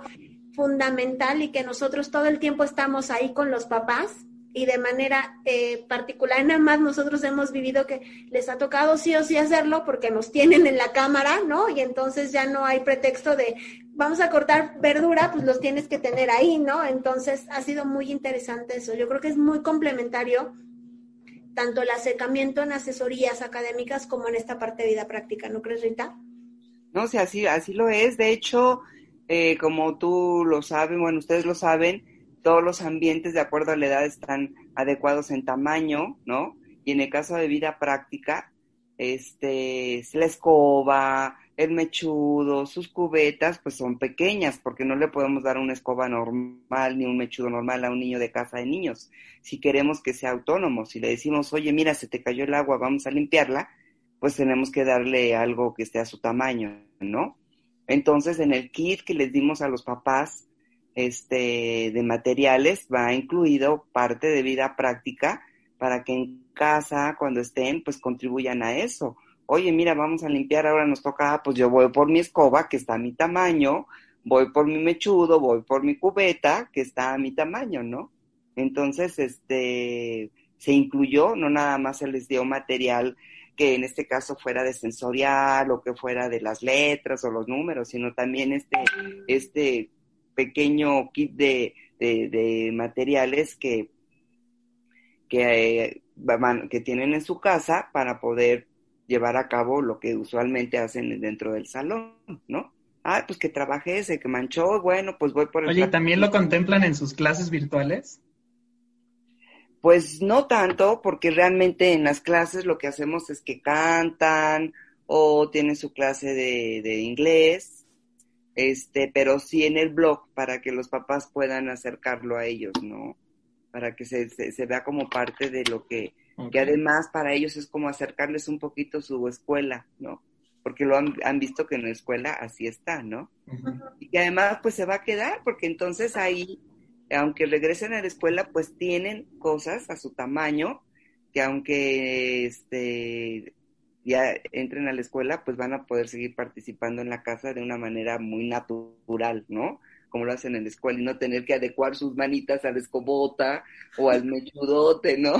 fundamental y que nosotros todo el tiempo estamos ahí con los papás y de manera eh, particular, nada más nosotros hemos vivido que les ha tocado sí o sí hacerlo porque nos tienen en la cámara, ¿no? Y entonces ya no hay pretexto de vamos a cortar verdura, pues los tienes que tener ahí, ¿no? Entonces ha sido muy interesante eso. Yo creo que es muy complementario tanto el acercamiento en asesorías académicas como en esta parte de vida práctica, ¿no crees, Rita? No, sí, así, así lo es. De hecho, eh, como tú lo sabes, bueno, ustedes lo saben, todos los ambientes de acuerdo a la edad están adecuados en tamaño, ¿no? Y en el caso de vida práctica, este, la escoba, el mechudo, sus cubetas, pues son pequeñas, porque no le podemos dar una escoba normal ni un mechudo normal a un niño de casa de niños. Si queremos que sea autónomo, si le decimos, oye, mira, se te cayó el agua, vamos a limpiarla, pues tenemos que darle algo que esté a su tamaño, ¿no? Entonces, en el kit que les dimos a los papás, este, de materiales va incluido parte de vida práctica para que en casa, cuando estén, pues contribuyan a eso. Oye, mira, vamos a limpiar, ahora nos toca, pues yo voy por mi escoba, que está a mi tamaño, voy por mi mechudo, voy por mi cubeta, que está a mi tamaño, ¿no? Entonces, este, se incluyó, no nada más se les dio material que en este caso fuera de sensorial o que fuera de las letras o los números, sino también este, este pequeño kit de, de, materiales que, que, eh, que tienen en su casa para poder llevar a cabo lo que usualmente hacen dentro del salón, ¿no? Ah, pues que trabaje ese, que manchó, bueno, pues voy por el... Oye, ¿también lo contemplan en sus clases virtuales? Pues no tanto, porque realmente en las clases lo que hacemos es que cantan o tienen su clase de, de inglés este, pero sí en el blog para que los papás puedan acercarlo a ellos, ¿no? Para que se, se, vea como parte de lo que que además para ellos es como acercarles un poquito su escuela, ¿no? Porque lo han, visto que en la escuela así está, ¿no? Y que además pues se va a quedar, porque entonces ahí, aunque regresen a la escuela, pues tienen cosas a su tamaño, que aunque este ya entren a la escuela, pues van a poder seguir participando en la casa de una manera muy natural, ¿no? Como lo hacen en la escuela y no tener que adecuar sus manitas a la escobota o al mechudote, ¿no?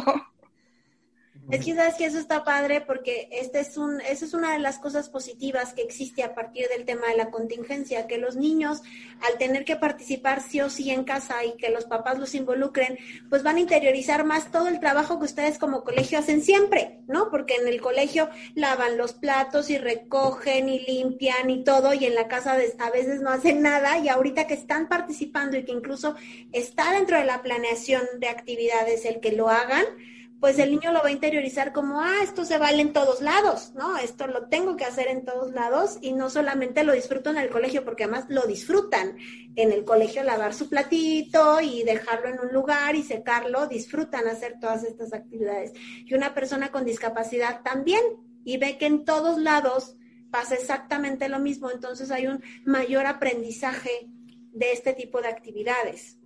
Es que sabes que eso está padre porque este es un, esa es una de las cosas positivas que existe a partir del tema de la contingencia, que los niños al tener que participar sí o sí en casa y que los papás los involucren, pues van a interiorizar más todo el trabajo que ustedes como colegio hacen siempre, ¿no? Porque en el colegio lavan los platos y recogen y limpian y todo y en la casa a veces no hacen nada y ahorita que están participando y que incluso está dentro de la planeación de actividades el que lo hagan, pues el niño lo va a interiorizar como, ah, esto se vale en todos lados, ¿no? Esto lo tengo que hacer en todos lados y no solamente lo disfruto en el colegio, porque además lo disfrutan en el colegio lavar su platito y dejarlo en un lugar y secarlo, disfrutan hacer todas estas actividades. Y una persona con discapacidad también y ve que en todos lados pasa exactamente lo mismo, entonces hay un mayor aprendizaje de este tipo de actividades.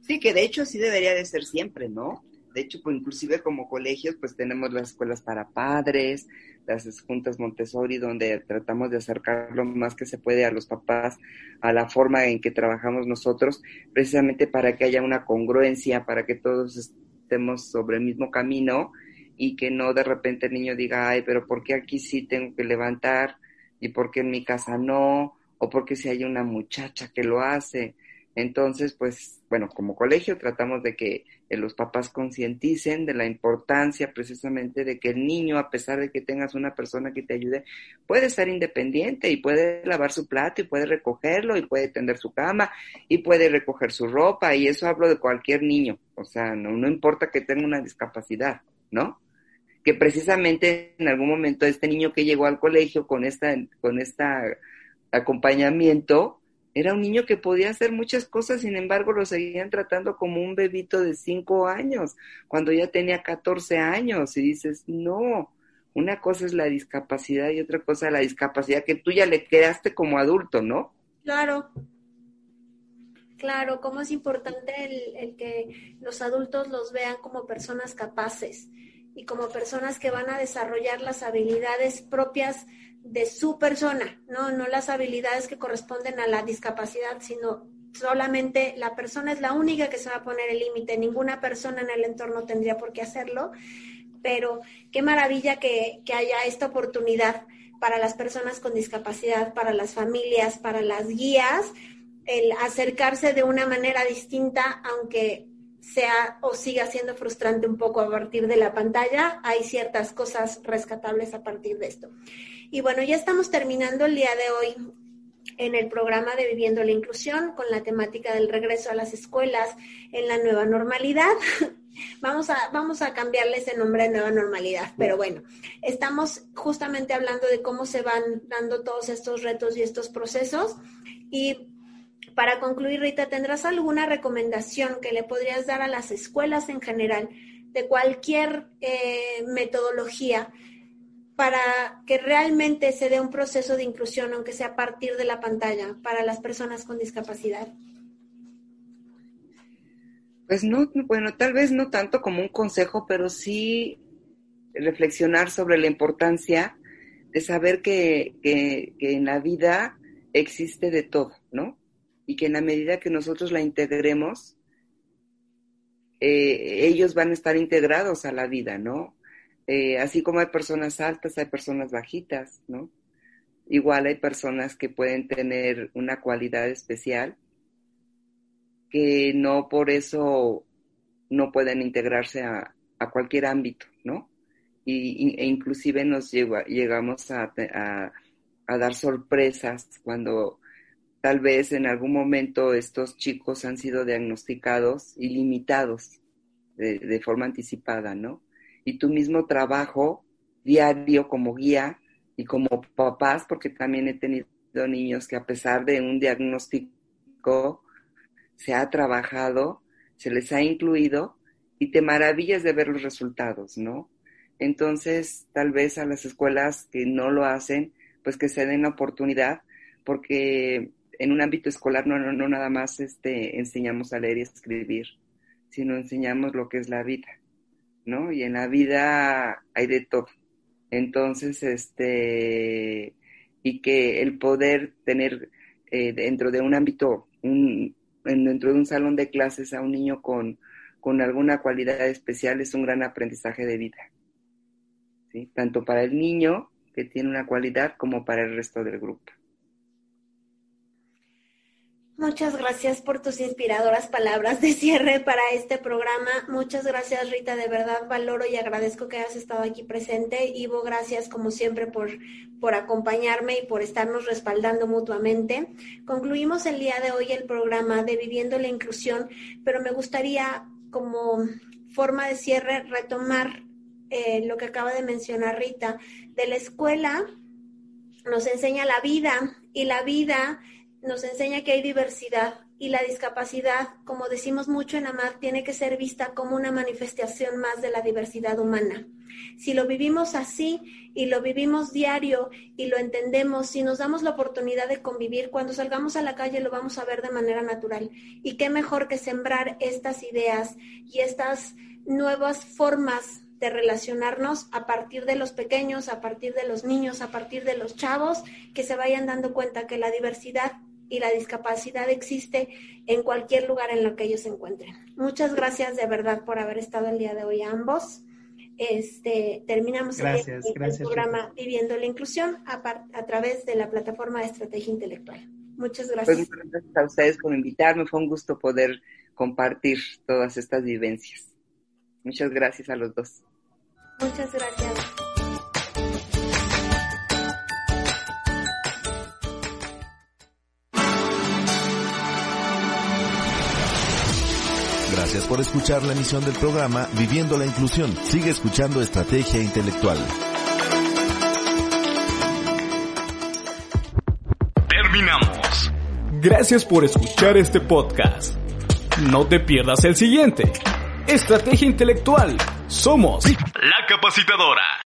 Sí, que de hecho sí debería de ser siempre, ¿no? De hecho, pues, inclusive como colegios, pues tenemos las escuelas para padres, las juntas Montessori, donde tratamos de acercar lo más que se puede a los papás a la forma en que trabajamos nosotros, precisamente para que haya una congruencia, para que todos estemos sobre el mismo camino y que no de repente el niño diga, ay, pero ¿por qué aquí sí tengo que levantar y por qué en mi casa no? O porque si hay una muchacha que lo hace. Entonces, pues, bueno, como colegio tratamos de que eh, los papás concienticen de la importancia precisamente de que el niño, a pesar de que tengas una persona que te ayude, puede ser independiente y puede lavar su plato y puede recogerlo y puede tender su cama y puede recoger su ropa y eso hablo de cualquier niño, o sea, no, no importa que tenga una discapacidad, ¿no? Que precisamente en algún momento este niño que llegó al colegio con esta, con esta acompañamiento, era un niño que podía hacer muchas cosas, sin embargo lo seguían tratando como un bebito de cinco años, cuando ya tenía 14 años, y dices, no, una cosa es la discapacidad y otra cosa la discapacidad que tú ya le quedaste como adulto, ¿no? Claro. Claro, cómo es importante el, el que los adultos los vean como personas capaces y como personas que van a desarrollar las habilidades propias de su persona, ¿no? No las habilidades que corresponden a la discapacidad, sino solamente la persona es la única que se va a poner el límite, ninguna persona en el entorno tendría por qué hacerlo, pero qué maravilla que, que haya esta oportunidad para las personas con discapacidad, para las familias, para las guías, el acercarse de una manera distinta, aunque sea o siga siendo frustrante un poco a partir de la pantalla, hay ciertas cosas rescatables a partir de esto. Y bueno, ya estamos terminando el día de hoy en el programa de Viviendo la Inclusión con la temática del regreso a las escuelas en la nueva normalidad. Vamos a, vamos a cambiarle ese nombre de nueva normalidad, pero bueno, estamos justamente hablando de cómo se van dando todos estos retos y estos procesos. Y para concluir, Rita, ¿tendrás alguna recomendación que le podrías dar a las escuelas en general de cualquier eh, metodología para que realmente se dé un proceso de inclusión, aunque sea a partir de la pantalla, para las personas con discapacidad? Pues no, bueno, tal vez no tanto como un consejo, pero sí reflexionar sobre la importancia de saber que, en la vida existe de todo, ¿no? Y que en la medida que nosotros la integremos, eh, ellos van a estar integrados a la vida, ¿no? Eh, así como hay personas altas, hay personas bajitas, ¿no? Igual hay personas que pueden tener una cualidad especial que no por eso no pueden integrarse a, cualquier ámbito, ¿no? Y, e inclusive nos llegamos a, dar sorpresas cuando tal vez en algún momento estos chicos han sido diagnosticados y limitados de forma anticipada, ¿no? Y tu mismo trabajo diario como guía y como papás, porque también he tenido niños que a pesar de un diagnóstico se ha trabajado, se les ha incluido y te maravillas de ver los resultados, ¿no? Entonces, tal vez a las escuelas que no lo hacen, pues que se den la oportunidad, porque en un ámbito escolar no, no, nada más este, enseñamos a leer y escribir, sino enseñamos lo que es la vida, ¿no? Y en la vida hay de todo. Entonces, este, y que el poder tener eh, dentro de un ámbito, un, dentro de un salón de clases a un niño con, con alguna cualidad especial es un gran aprendizaje de vida. ¿sí? Tanto para el niño que tiene una cualidad como para el resto del grupo. Muchas gracias por tus inspiradoras palabras de cierre para este programa. Muchas gracias, Rita. De verdad valoro y agradezco que hayas estado aquí presente. Ivo, gracias como siempre por, por acompañarme y por estarnos respaldando mutuamente. Concluimos el día de hoy el programa de Viviendo la Inclusión, pero me gustaría como forma de cierre retomar eh, lo que acaba de mencionar Rita. De la escuela nos enseña la vida y la vida nos enseña que hay diversidad y la discapacidad, como decimos mucho en AMAD, tiene que ser vista como una manifestación más de la diversidad humana. Si lo vivimos así y lo vivimos diario y lo entendemos, si nos damos la oportunidad de convivir, cuando salgamos a la calle lo vamos a ver de manera natural. Y qué mejor que sembrar estas ideas y estas nuevas formas de relacionarnos a partir de los pequeños, a partir de los niños, a partir de los chavos, que se vayan dando cuenta que la diversidad y la discapacidad existe en cualquier lugar en lo que ellos se encuentren. Muchas gracias de verdad por haber estado el día de hoy ambos. Este, terminamos el, programa Viviendo la Inclusión a, a, través de la plataforma de Estrategia Intelectual. Muchas pues, gracias. Pues, gracias a ustedes por invitarme. Fue un gusto poder compartir todas estas vivencias. Muchas gracias a los dos. Muchas gracias. Gracias por escuchar la emisión del programa Viviendo la Inclusión. Sigue escuchando Estrategia Intelectual. Terminamos. Gracias por escuchar este podcast. No te pierdas el siguiente. Estrategia Intelectual. Somos la capacitadora.